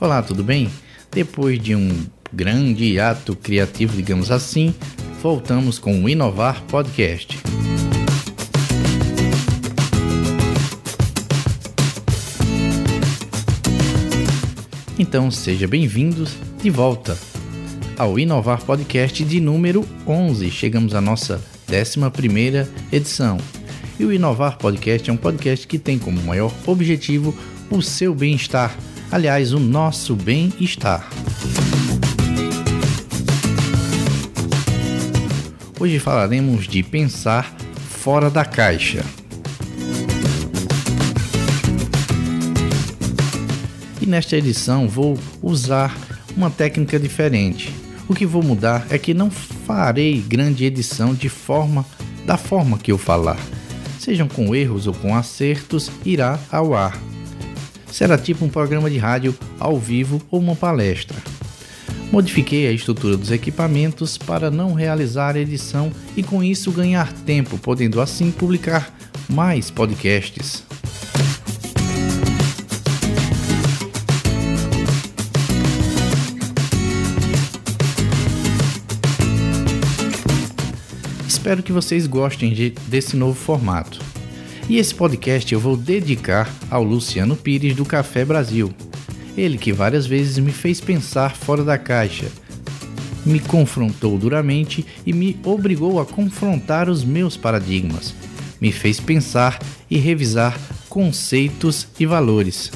Olá, tudo bem? Depois de um grande ato criativo, digamos assim, voltamos com o Inovar Podcast. Então, seja bem-vindos de volta ao Inovar Podcast de número 11. Chegamos à nossa 11 edição. E o Inovar Podcast é um podcast que tem como maior objetivo o seu bem-estar aliás, o nosso bem-estar. Hoje falaremos de pensar fora da caixa. E nesta edição vou usar uma técnica diferente. O que vou mudar é que não farei grande edição de forma da forma que eu falar. Sejam com erros ou com acertos, irá ao ar será tipo um programa de rádio ao vivo ou uma palestra. Modifiquei a estrutura dos equipamentos para não realizar edição e com isso ganhar tempo, podendo assim publicar mais podcasts. Espero que vocês gostem de, desse novo formato. E esse podcast eu vou dedicar ao Luciano Pires do Café Brasil. Ele que várias vezes me fez pensar fora da caixa, me confrontou duramente e me obrigou a confrontar os meus paradigmas. Me fez pensar e revisar conceitos e valores.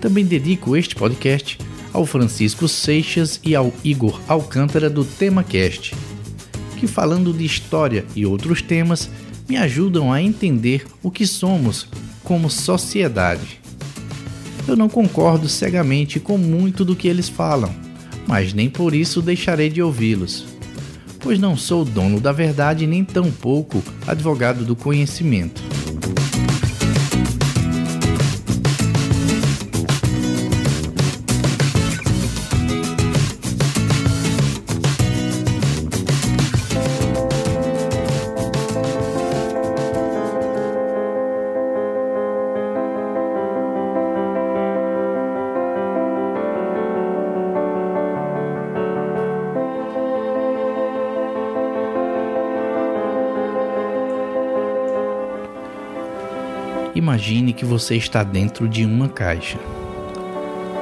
Também dedico este podcast ao Francisco Seixas e ao Igor Alcântara do TemaCast, que falando de história e outros temas me ajudam a entender o que somos como sociedade. Eu não concordo cegamente com muito do que eles falam, mas nem por isso deixarei de ouvi-los, pois não sou dono da verdade nem tampouco advogado do conhecimento. Imagine que você está dentro de uma caixa.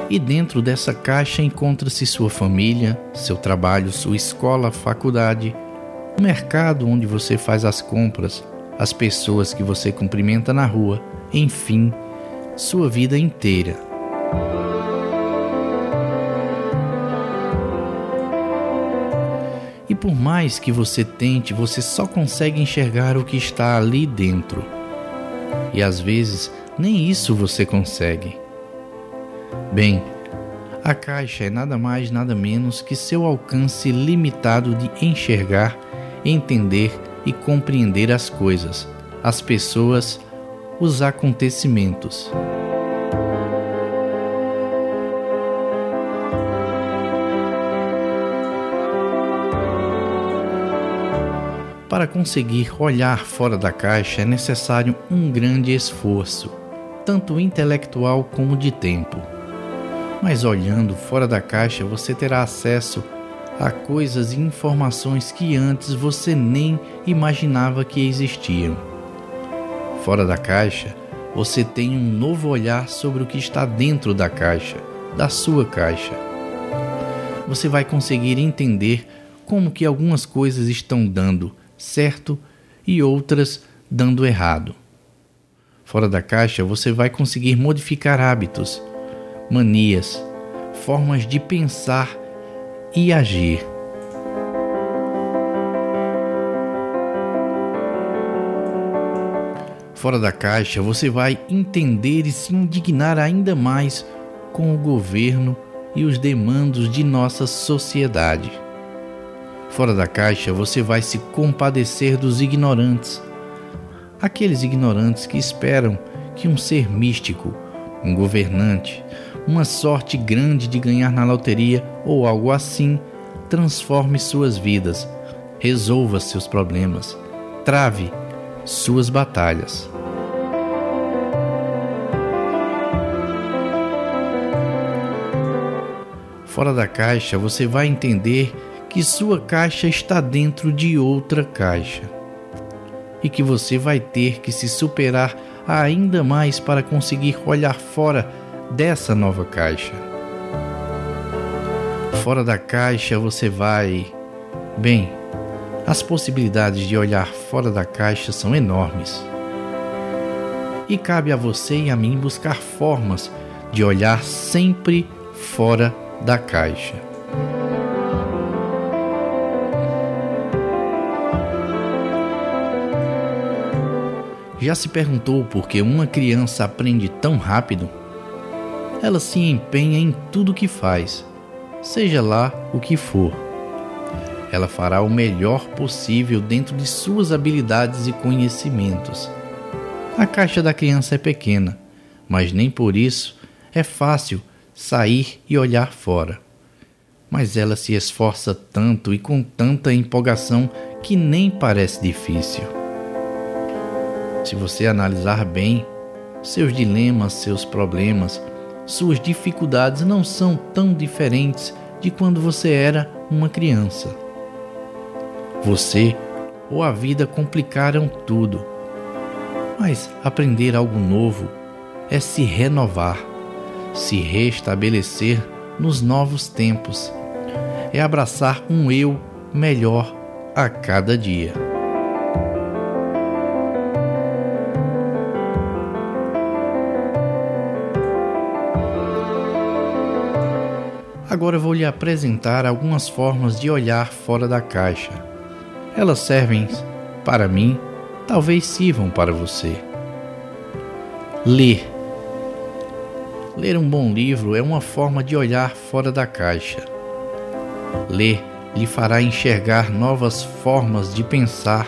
E dentro dessa caixa encontra-se sua família, seu trabalho, sua escola, faculdade, o mercado onde você faz as compras, as pessoas que você cumprimenta na rua, enfim, sua vida inteira. E por mais que você tente, você só consegue enxergar o que está ali dentro e às vezes nem isso você consegue. Bem, a caixa é nada mais, nada menos que seu alcance limitado de enxergar, entender e compreender as coisas, as pessoas, os acontecimentos. Para conseguir olhar fora da caixa é necessário um grande esforço, tanto intelectual como de tempo. Mas olhando fora da caixa, você terá acesso a coisas e informações que antes você nem imaginava que existiam. Fora da caixa, você tem um novo olhar sobre o que está dentro da caixa, da sua caixa. Você vai conseguir entender como que algumas coisas estão dando certo e outras dando errado. Fora da caixa, você vai conseguir modificar hábitos, manias, formas de pensar e agir. Fora da caixa, você vai entender e se indignar ainda mais com o governo e os demandos de nossa sociedade. Fora da caixa, você vai se compadecer dos ignorantes. Aqueles ignorantes que esperam que um ser místico, um governante, uma sorte grande de ganhar na loteria ou algo assim, transforme suas vidas, resolva seus problemas, trave suas batalhas. Fora da caixa, você vai entender que sua caixa está dentro de outra caixa e que você vai ter que se superar ainda mais para conseguir olhar fora dessa nova caixa. Fora da caixa você vai. Bem, as possibilidades de olhar fora da caixa são enormes. E cabe a você e a mim buscar formas de olhar sempre fora da caixa. Já se perguntou por que uma criança aprende tão rápido? Ela se empenha em tudo que faz, seja lá o que for. Ela fará o melhor possível dentro de suas habilidades e conhecimentos. A caixa da criança é pequena, mas nem por isso é fácil sair e olhar fora. Mas ela se esforça tanto e com tanta empolgação que nem parece difícil. Se você analisar bem, seus dilemas, seus problemas, suas dificuldades não são tão diferentes de quando você era uma criança. Você ou a vida complicaram tudo. Mas aprender algo novo é se renovar, se restabelecer nos novos tempos, é abraçar um eu melhor a cada dia. Agora vou lhe apresentar algumas formas de olhar fora da caixa. Elas servem para mim, talvez sirvam para você. Ler. Ler um bom livro é uma forma de olhar fora da caixa. Ler lhe fará enxergar novas formas de pensar,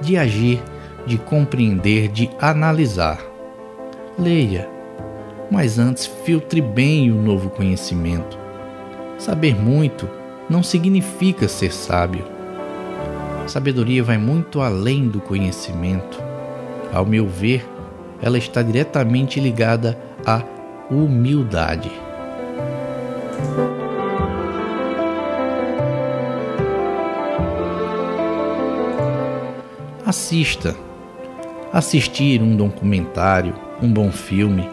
de agir, de compreender, de analisar. Leia, mas antes filtre bem o novo conhecimento. Saber muito não significa ser sábio. Sabedoria vai muito além do conhecimento. Ao meu ver, ela está diretamente ligada à humildade. Assista. Assistir um documentário, um bom filme,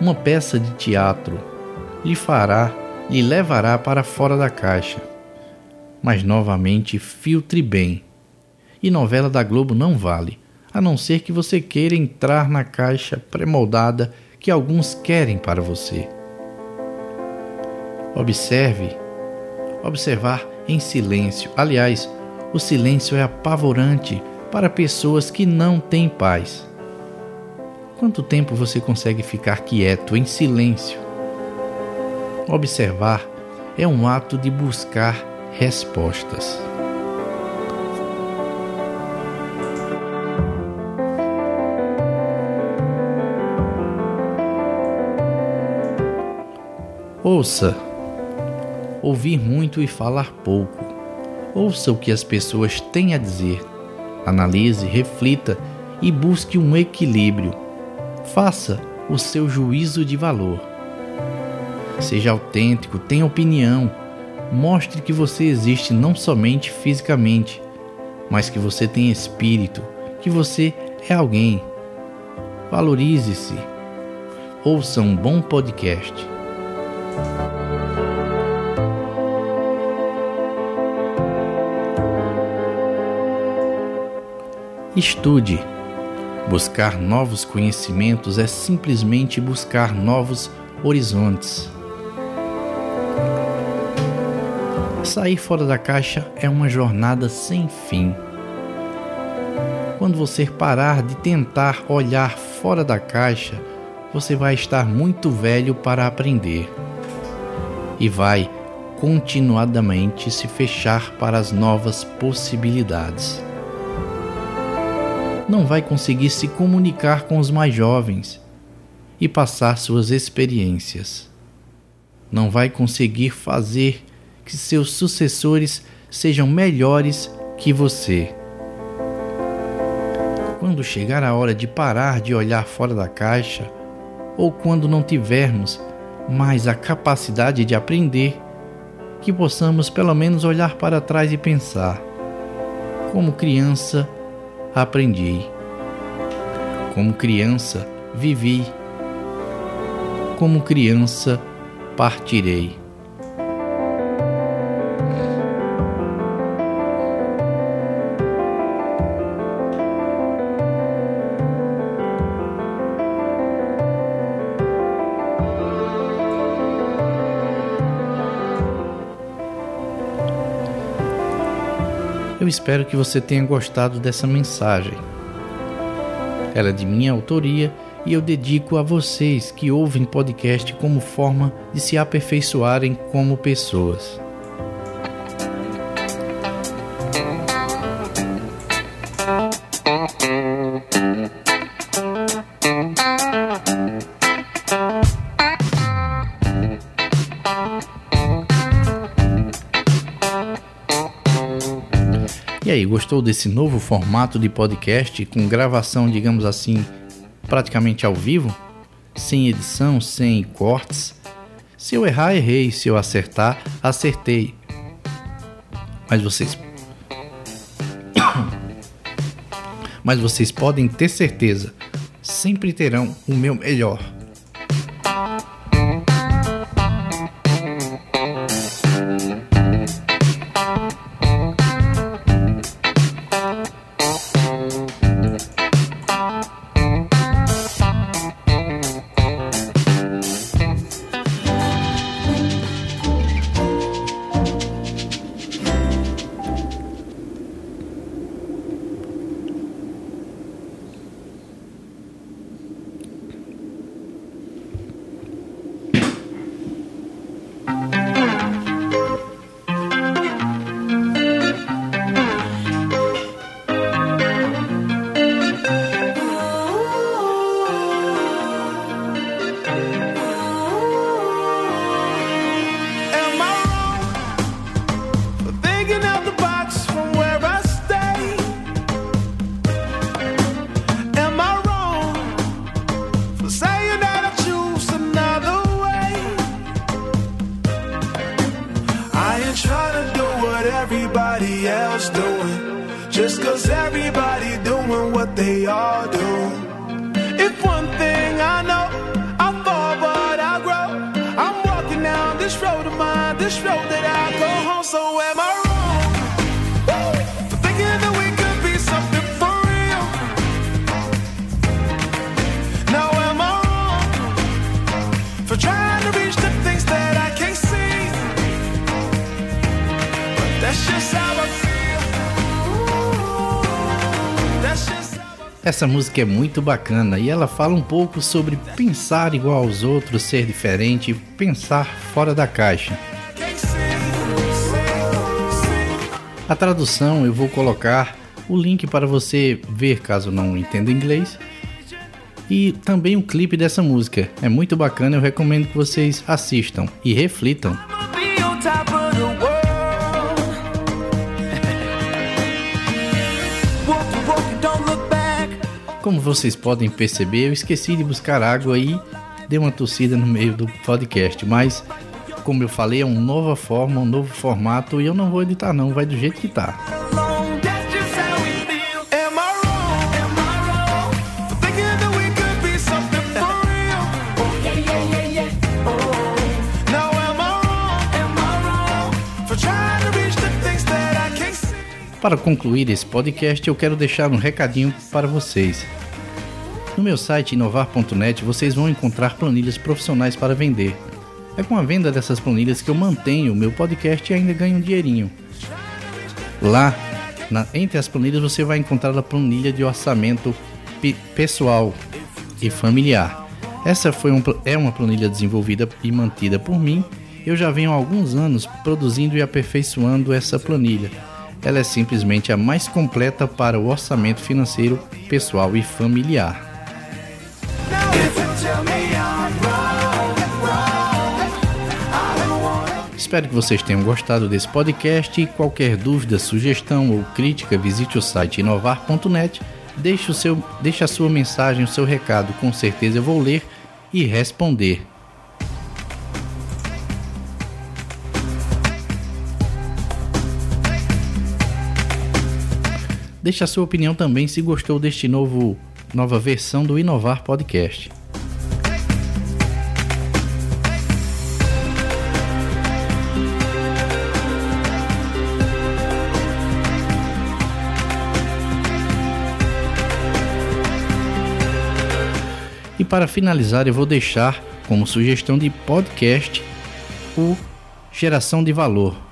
uma peça de teatro lhe fará lhe levará para fora da caixa. Mas novamente filtre bem. E novela da Globo não vale, a não ser que você queira entrar na caixa pré-moldada que alguns querem para você. Observe. Observar em silêncio. Aliás, o silêncio é apavorante para pessoas que não têm paz. Quanto tempo você consegue ficar quieto, em silêncio? Observar é um ato de buscar respostas. Ouça. Ouvir muito e falar pouco. Ouça o que as pessoas têm a dizer. Analise, reflita e busque um equilíbrio. Faça o seu juízo de valor. Seja autêntico, tenha opinião. Mostre que você existe não somente fisicamente, mas que você tem espírito, que você é alguém. Valorize-se. Ouça um bom podcast. Estude. Buscar novos conhecimentos é simplesmente buscar novos horizontes. Sair fora da caixa é uma jornada sem fim. Quando você parar de tentar olhar fora da caixa, você vai estar muito velho para aprender e vai continuadamente se fechar para as novas possibilidades. Não vai conseguir se comunicar com os mais jovens e passar suas experiências. Não vai conseguir fazer que seus sucessores sejam melhores que você. Quando chegar a hora de parar de olhar fora da caixa, ou quando não tivermos mais a capacidade de aprender, que possamos pelo menos olhar para trás e pensar: como criança, aprendi. Como criança, vivi. Como criança, partirei. Eu espero que você tenha gostado dessa mensagem. Ela é de minha autoria e eu dedico a vocês que ouvem podcast como forma de se aperfeiçoarem como pessoas. Gostou desse novo formato de podcast com gravação, digamos assim, praticamente ao vivo? Sem edição, sem cortes? Se eu errar, errei. Se eu acertar, acertei. Mas vocês. Mas vocês podem ter certeza, sempre terão o meu melhor. They all do. If one thing I know, I fall but I grow. I'm walking down this road of mine, this road that I go home. So am I wrong? Woo! For thinking that we could be something for real. Now am I wrong? For trying to reach the things that I can't see. But that's just how I Essa música é muito bacana e ela fala um pouco sobre pensar igual aos outros, ser diferente, pensar fora da caixa. A tradução eu vou colocar o link para você ver caso não entenda inglês. E também o clipe dessa música. É muito bacana, eu recomendo que vocês assistam e reflitam. Como vocês podem perceber, eu esqueci de buscar água e dei uma tossida no meio do podcast, mas como eu falei, é uma nova forma, um novo formato e eu não vou editar não, vai do jeito que tá. Para concluir esse podcast, eu quero deixar um recadinho para vocês. No meu site inovar.net vocês vão encontrar planilhas profissionais para vender. É com a venda dessas planilhas que eu mantenho o meu podcast e ainda ganho um dinheirinho. Lá, na- entre as planilhas, você vai encontrar a planilha de orçamento pe- pessoal e familiar. Essa foi um, é uma planilha desenvolvida e mantida por mim. Eu já venho há alguns anos produzindo e aperfeiçoando essa planilha. Ela é simplesmente a mais completa para o orçamento financeiro pessoal e familiar. Espero que vocês tenham gostado desse podcast e qualquer dúvida, sugestão ou crítica, visite o site inovar.net, deixe, o seu, deixe a sua mensagem, o seu recado, com certeza eu vou ler e responder. Deixe a sua opinião também se gostou deste novo nova versão do Inovar Podcast. E para finalizar, eu vou deixar como sugestão de podcast o Geração de Valor.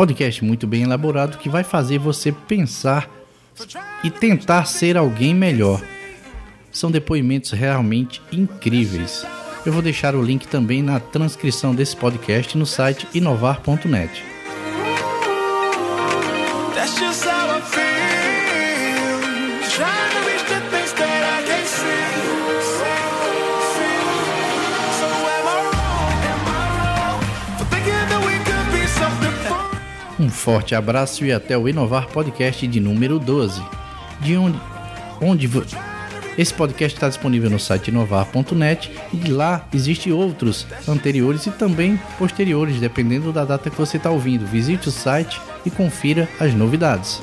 Podcast muito bem elaborado que vai fazer você pensar e tentar ser alguém melhor. São depoimentos realmente incríveis. Eu vou deixar o link também na transcrição desse podcast no site inovar.net. forte abraço e até o Inovar Podcast de número 12, de onde, onde esse podcast está disponível no site inovar.net e lá existem outros anteriores e também posteriores, dependendo da data que você está ouvindo. Visite o site e confira as novidades.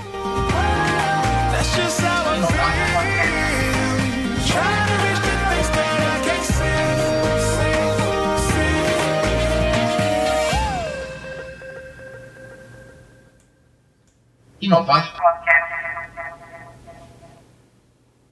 Inovar Podcast.